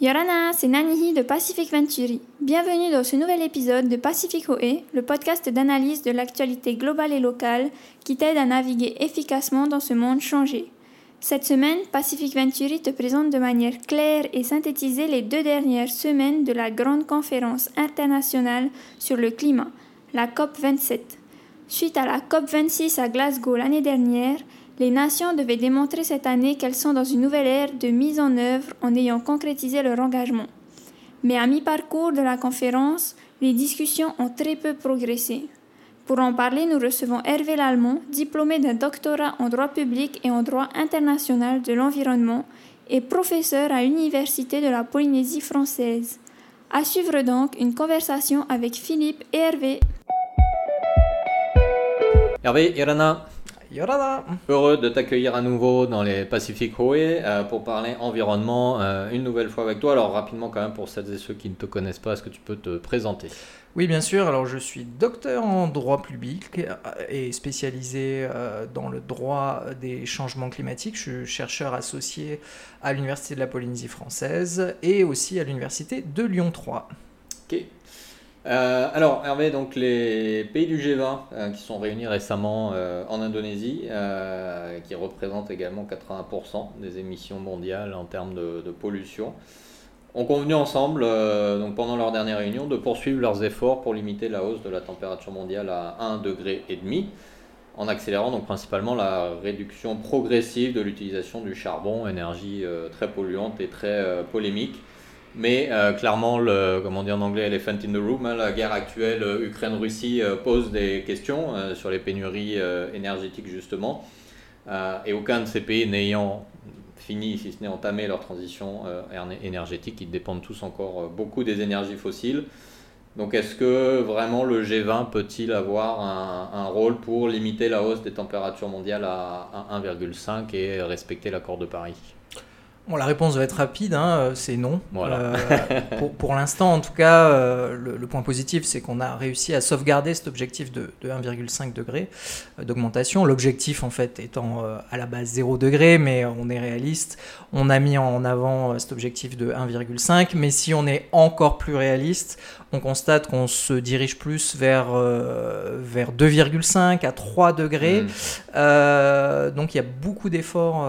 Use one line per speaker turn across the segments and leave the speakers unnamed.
Yorana, c'est Nanihi de Pacific Venturi. Bienvenue dans ce nouvel épisode de Pacific OE, le podcast d'analyse de l'actualité globale et locale qui t'aide à naviguer efficacement dans ce monde changé. Cette semaine, Pacific Venturi te présente de manière claire et synthétisée les deux dernières semaines de la grande conférence internationale sur le climat, la COP27. Suite à la COP26 à Glasgow l'année dernière, les nations devaient démontrer cette année qu'elles sont dans une nouvelle ère de mise en œuvre en ayant concrétisé leur engagement. Mais à mi-parcours de la conférence, les discussions ont très peu progressé. Pour en parler, nous recevons Hervé Lallemand, diplômé d'un doctorat en droit public et en droit international de l'environnement et professeur à l'Université de la Polynésie française. À suivre donc une conversation avec Philippe et Hervé.
Hervé, Irana,
Yorada
heureux de t'accueillir à nouveau dans les Pacific Highway euh, pour parler environnement euh, une nouvelle fois avec toi. Alors rapidement quand même pour celles et ceux qui ne te connaissent pas, est-ce que tu peux te présenter?
Oui, bien sûr. Alors, je suis docteur en droit public et spécialisé euh, dans le droit des changements climatiques. Je suis chercheur associé à l'Université de la Polynésie française et aussi à l'Université de Lyon 3.
Ok. Euh, alors Hervé, donc les pays du G20 euh, qui sont réunis récemment euh, en Indonésie, qui représentent également 80% des émissions mondiales en termes de, pollution, ont convenu ensemble, donc pendant leur dernière réunion, de poursuivre leurs efforts pour limiter la hausse de la température mondiale à 1,5 degré en accélérant donc principalement la réduction progressive de l'utilisation du charbon, énergie très polluante et très polémique. Mais euh, clairement, le, comment dit en anglais, elephant in the room, hein, la guerre actuelle euh, Ukraine-Russie euh, pose des questions sur les pénuries énergétiques justement. Et aucun de ces pays n'ayant fini, si ce n'est entamé leur transition éner- énergétique, ils dépendent tous encore beaucoup des énergies fossiles. Donc est-ce que vraiment le G20 peut-il avoir un, un rôle pour limiter la hausse des températures mondiales à, à 1,5 et respecter l'accord de Paris?
Bon, la réponse va être rapide, hein, euh, c'est non.
Voilà.
Euh, pour pour l'instant, en tout cas, euh, le, le point positif, c'est qu'on a réussi à sauvegarder cet objectif de, de 1,5 degré d'augmentation. L'objectif, en fait, étant euh, à la base 0 degré, mais on est réaliste. On a mis en avant cet objectif de 1,5, mais si on est encore plus réaliste, on constate qu'on se dirige plus vers, vers 2,5 à 3 degrés.
Mm.
Euh, donc il y a beaucoup d'efforts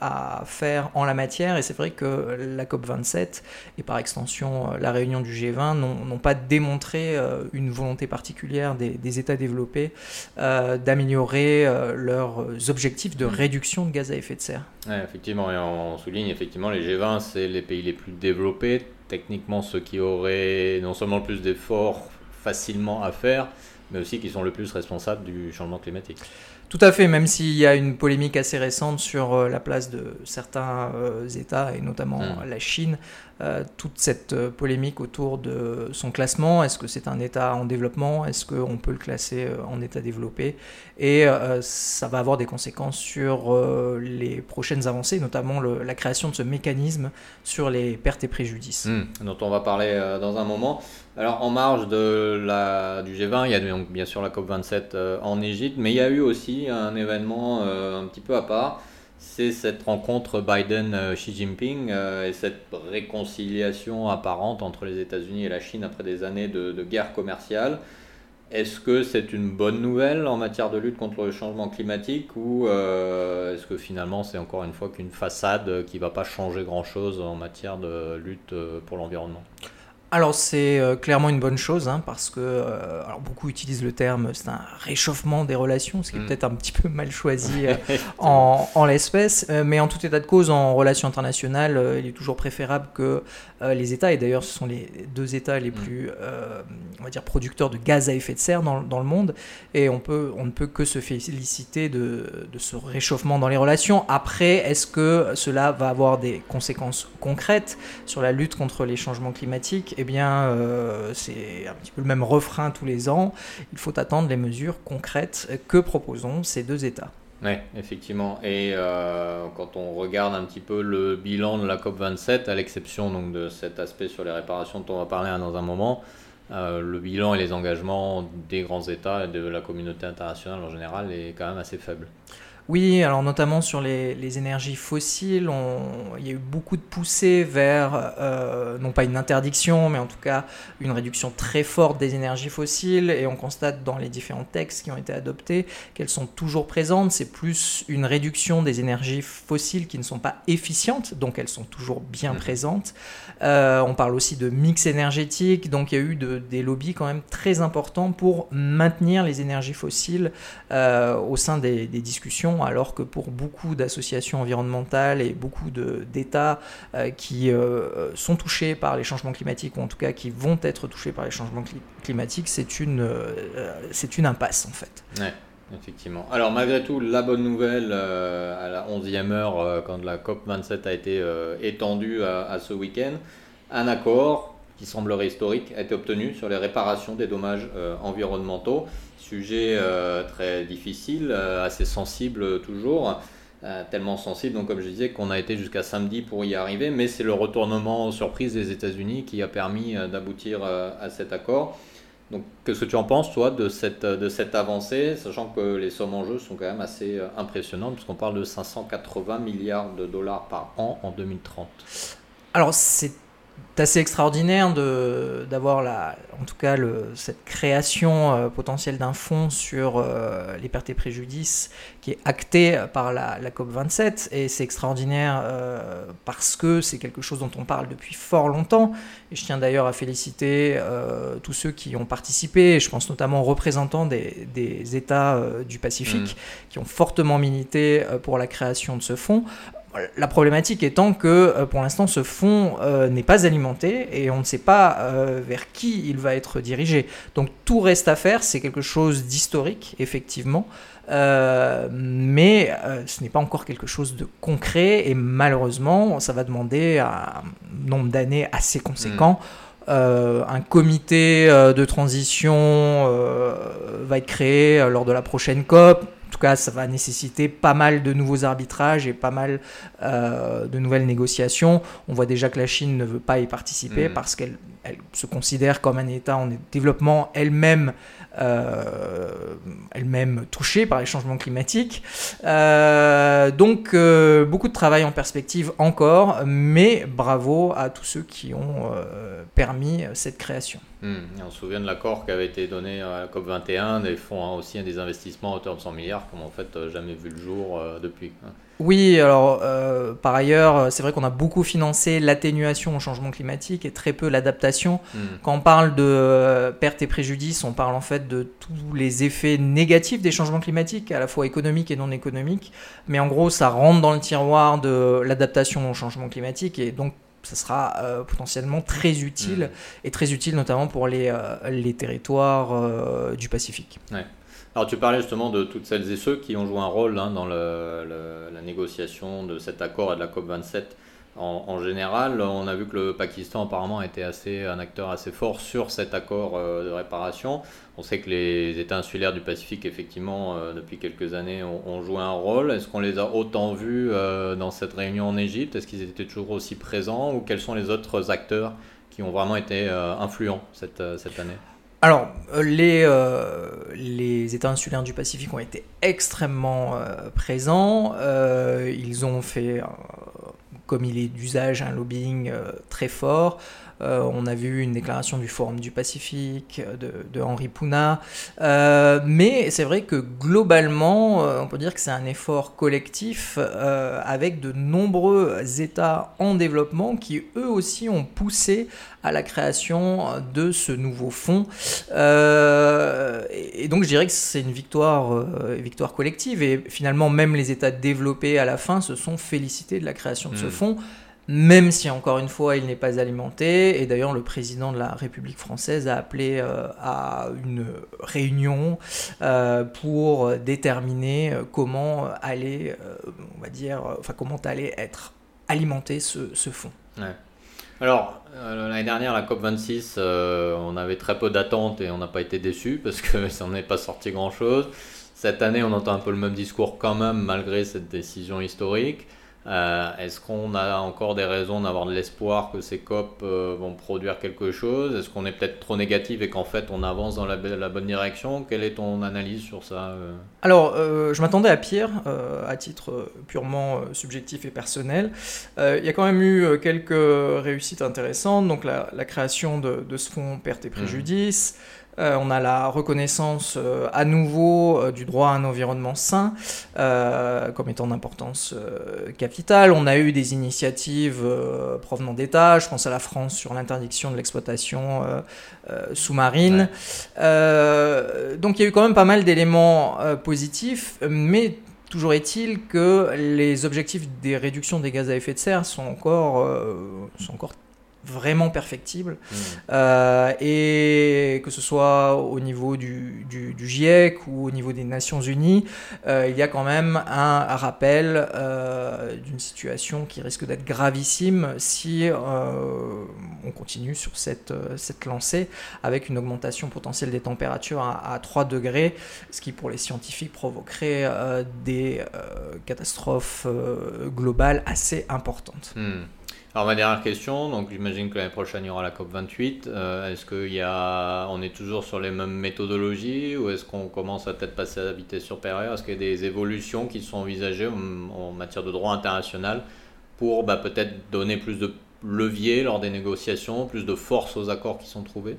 à faire en la matière et c'est vrai que la COP27 et par extension euh, la réunion du G20 n'ont pas démontré euh, une volonté particulière des, des États développés euh, d'améliorer leurs objectifs de réduction de gaz à effet de serre.
Ouais, effectivement, et on souligne effectivement les G20, c'est les pays les plus développés, techniquement ceux qui auraient non seulement le plus d'efforts facilement à faire, mais aussi qui sont le plus responsables du changement climatique.
Tout à fait, même s'il y a une polémique assez récente sur euh, la place de certains euh, États, et notamment
Mm.
la Chine, euh, toute cette polémique autour de son classement, est-ce que c'est un État en développement, est-ce qu'on peut le classer en État développé, et euh, ça va avoir des conséquences sur euh, les prochaines avancées, notamment le- la création de ce mécanisme sur les pertes et préjudices.
Hmm, dont on va parler dans un moment. Alors en marge de la, du G20, il y a bien sûr la COP27 euh, en Égypte, mais il y a eu aussi un événement euh, un petit peu à part. C'est cette rencontre Biden-Xi Jinping euh, et cette réconciliation apparente entre les États-Unis et la Chine après des années de, guerre commerciale. Est-ce que c'est une bonne nouvelle en matière de lutte contre le changement climatique ou est-ce que finalement c'est encore une fois qu'une façade qui va pas changer grand-chose en matière de lutte pour l'environnement?
Alors c'est euh, clairement une bonne chose hein, parce que euh, alors beaucoup utilisent le terme c'est un réchauffement des relations, ce qui est
Mm.
peut-être un petit peu mal choisi euh, en, en l'espèce, mais en tout état de cause en relations internationales, il est toujours préférable que les États et d'ailleurs ce sont les deux États les
Mm.
plus on va dire producteurs de gaz à effet de serre dans, dans le monde et on peut on ne peut que se féliciter de, de ce réchauffement dans les relations. Après, est-ce que cela va avoir des conséquences concrètes sur la lutte contre les changements climatiques, eh bien, euh, c'est un petit peu le même refrain tous les ans. Il faut attendre les mesures concrètes que proposons ces deux États.
Oui, effectivement. Et euh, quand on regarde un petit peu le bilan de la COP27, à l'exception donc de cet aspect sur les réparations dont on va parler hein, dans un moment, euh, le bilan et les engagements des grands États et de la communauté internationale en général est quand même assez faible.
Oui, alors notamment sur les, énergies fossiles, il y a eu beaucoup de poussées vers, euh, non pas une interdiction, mais en tout cas une réduction très forte des énergies fossiles, et on constate dans les différents textes qui ont été adoptés qu'elles sont toujours présentes. C'est plus une réduction des énergies fossiles qui ne sont pas efficientes, donc elles sont toujours bien mmh. présentes. Euh, on parle aussi de mix énergétique, donc il y a eu des lobbies quand même très importants pour maintenir les énergies fossiles euh, au sein des discussions alors que pour beaucoup d'associations environnementales et beaucoup d'États euh, qui euh, sont touchés par les changements climatiques, ou en tout cas qui vont être touchés par les changements climatiques, c'est une, euh, une impasse en fait.
Ouais. Effectivement. Alors malgré tout, la bonne nouvelle à la 11e heure, quand la COP27 a été étendue à, ce week-end, un accord qui semblerait historique a été obtenu sur les réparations des dommages environnementaux. Sujet euh, très difficile, euh, assez sensible toujours, euh, tellement sensible, donc comme je disais, qu'on a été jusqu'à samedi pour y arriver, mais c'est le retournement surprise des États-Unis qui a permis d'aboutir à cet accord. Donc, qu'est-ce que tu en penses, toi, de cette, de cette avancée, sachant que les sommes en jeu sont quand même assez impressionnantes, puisqu'on parle de 580 milliards de dollars par an en 2030
Alors, c'est assez extraordinaire d'avoir en tout cas le, cette création euh, potentielle d'un fonds sur euh, les pertes et préjudices qui est acté par la, COP 27 et c'est extraordinaire euh, parce que c'est quelque chose dont on parle depuis fort longtemps. Et je tiens d'ailleurs à féliciter tous ceux qui ont participé. Je pense notamment aux représentants des, des États du Pacifique mmh. qui ont fortement milité pour la création de ce fonds la problématique étant que euh, pour l'instant ce fonds euh, n'est pas alimenté et on ne sait pas euh, vers qui il va être dirigé. Donc tout reste à faire, c'est quelque chose d'historique effectivement, mais ce n'est pas encore quelque chose de concret et malheureusement ça va demander un nombre d'années assez conséquent. Hmm. un comité de transition va être créé lors de la prochaine COP en tout cas, ça va nécessiter pas mal de nouveaux arbitrages et pas mal euh, de nouvelles négociations. On voit déjà que la Chine ne veut pas y participer mm. parce qu'elle se considère comme un État en développement elle-même euh, elle-même touchée par les changements climatiques. Euh, donc euh, beaucoup de travail en perspective encore, mais bravo à tous ceux qui ont permis cette création.
Hmm. on se souvient de l'accord qui avait été donné à la COP21, des fonds hein, aussi des investissements à hauteur de 100 milliards, comme en fait jamais vu le jour depuis. Hein.
Oui, alors euh, par ailleurs, c'est vrai qu'on a beaucoup financé l'atténuation au changement climatique et très peu l'adaptation. Hmm. Quand on parle de euh, pertes et préjudices, on parle en fait de tous les effets négatifs des changements climatiques, à la fois économiques et non économiques. Mais en gros, ça rentre dans le tiroir de l'adaptation au changement climatique et donc ça sera euh, potentiellement très utile hmm. et très utile notamment pour les, les territoires du Pacifique.
Ouais. Alors tu parlais justement de toutes celles et ceux qui ont joué un rôle hein, dans la négociation de cet accord et de la COP27 en, général. On a vu que le Pakistan apparemment était assez, un acteur assez fort sur cet accord euh, de réparation. On sait que les États insulaires du Pacifique, effectivement, euh, depuis quelques années, ont, joué un rôle. Est-ce qu'on les a autant vus euh, dans cette réunion en Égypte? Est-ce qu'ils étaient toujours aussi présents? Ou quels sont les autres acteurs qui ont vraiment été influents cette, cette année?
Alors, les, les États insulaires du Pacifique ont été extrêmement présents. ils ont fait, comme il est d'usage, un lobbying très fort. Euh, on a vu une déclaration du Forum du Pacifique euh, de, Henri Pouna. Euh, mais c'est vrai que globalement, on peut dire que c'est un effort collectif avec de nombreux États en développement qui eux aussi ont poussé à la création de ce nouveau fonds. et donc je dirais que c'est une victoire, victoire collective. Et finalement, même les États développés à la fin se sont félicités de la création de ce hmm. fonds même si encore une fois il n'est pas alimenté. Et d'ailleurs le président de la République française a appelé euh, à une réunion euh, pour déterminer euh, comment allait, on va dire, enfin comment allait être alimenté ce, ce fonds.
Alors l'année dernière la COP 26, on avait très peu d'attentes et on n'a pas été déçus parce que ça n'en est pas sorti grand chose. Cette année, on entend un peu le même discours quand même malgré cette décision historique. Euh, est-ce qu'on a encore des raisons d'avoir de l'espoir que ces COP euh, vont produire quelque chose? Est-ce qu'on est peut-être trop négatif et qu'en fait on avance dans la, bonne direction? Quelle est ton analyse sur ça euh?
Alors, je m'attendais à pire, à titre purement subjectif et personnel. Il y a quand même eu quelques réussites intéressantes, donc la, création de, ce fonds perte et mmh. Euh, on a la reconnaissance euh, à nouveau euh, du droit à un environnement sain comme étant d'importance capitale. On a eu des initiatives provenant d'États, je pense à la France sur l'interdiction de l'exploitation sous-marine. donc il y a eu quand même pas mal d'éléments positifs, mais Toujours est-il que les objectifs des réductions des gaz à effet de serre sont encore, sont encore vraiment perfectible. Mmh. Euh, et que ce soit au niveau du, du, GIEC ou au niveau des Nations Unies, euh, il y a quand même un, rappel euh, d'une situation qui risque d'être gravissime si on continue sur cette, cette lancée avec une augmentation potentielle des températures à, 3 degrés, ce qui pour les scientifiques provoquerait des catastrophes globales assez importantes.
Mmh. Alors ma dernière question, donc j'imagine que l'année prochaine il y aura la COP 28. Euh, est-ce qu'il a, on est toujours sur les mêmes méthodologies ou est-ce qu'on commence à peut-être passer à la vitesse supérieure? Est-ce qu'il y a des évolutions qui sont envisagées en, matière de droit international pour bah, peut-être donner plus de levier lors des négociations, plus de force aux accords qui sont trouvés?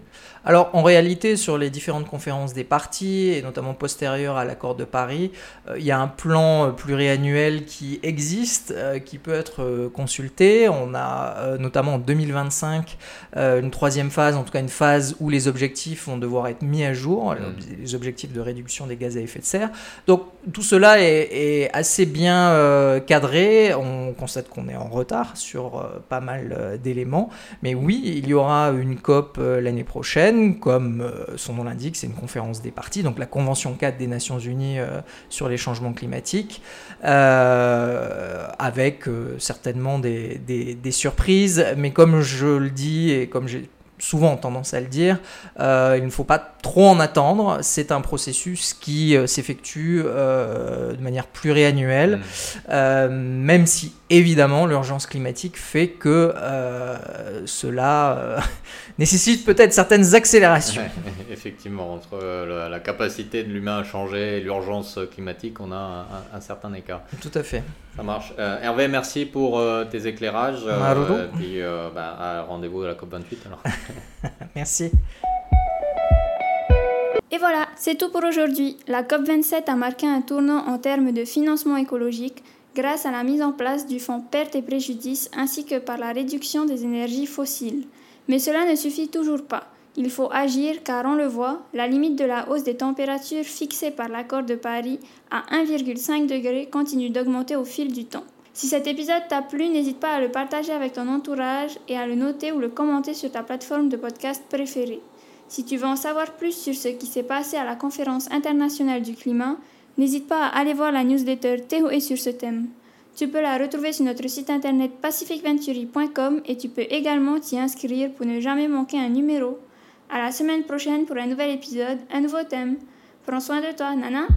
Alors en réalité, sur les différentes conférences des partis, et notamment postérieures à l'accord de Paris, euh, il y a un plan euh, pluriannuel qui existe, euh, qui peut être consulté. On a notamment en 2025 une troisième phase, en tout cas une phase où les objectifs vont devoir être mis à jour, mmh. les objectifs de réduction des gaz à effet de serre. Donc tout cela est, est assez bien cadré. On constate qu'on est en retard sur pas mal d'éléments. Mais oui, il y aura une COP l'année prochaine, comme euh, son nom l'indique, c'est une conférence des partis, donc la Convention 4 des Nations Unies sur les changements climatiques, avec certainement des, des, surprises. Mais comme je le dis et comme j'ai souvent tendance à le dire, euh, il ne faut pas trop en attendre. C'est un processus qui euh, s'effectue euh, de manière pluriannuelle, mmh. même si évidemment l'urgence climatique fait que cela nécessite peut-être certaines accélérations.
effectivement, entre la, capacité de l'humain à changer et l'urgence climatique, on a un, certain écart.
Tout à fait.
Ça marche. Hervé, merci pour tes éclairages. et puis bah, rendez-vous à la COP28 alors.
Merci.
Et voilà, c'est tout pour aujourd'hui. La COP27 a marqué un tournant en termes de financement écologique grâce à la mise en place du fonds pertes et préjudices ainsi que par la réduction des énergies fossiles. Mais cela ne suffit toujours pas. Il faut agir car on le voit, la limite de la hausse des températures fixée par l'accord de Paris à 1,5 degré continue d'augmenter au fil du temps. Si cet épisode t'a plu, n'hésite pas à le partager avec ton entourage et à le noter ou le commenter sur ta plateforme de podcast préférée. Si tu veux en savoir plus sur ce qui s'est passé à la conférence internationale du climat, n'hésite pas à aller voir la newsletter Théo sur ce thème. Tu peux la retrouver sur notre site internet pacificventuri.com et tu peux également t'y inscrire pour ne jamais manquer un numéro. À la semaine prochaine pour un nouvel épisode, un nouveau thème. Prends soin de toi, Nana.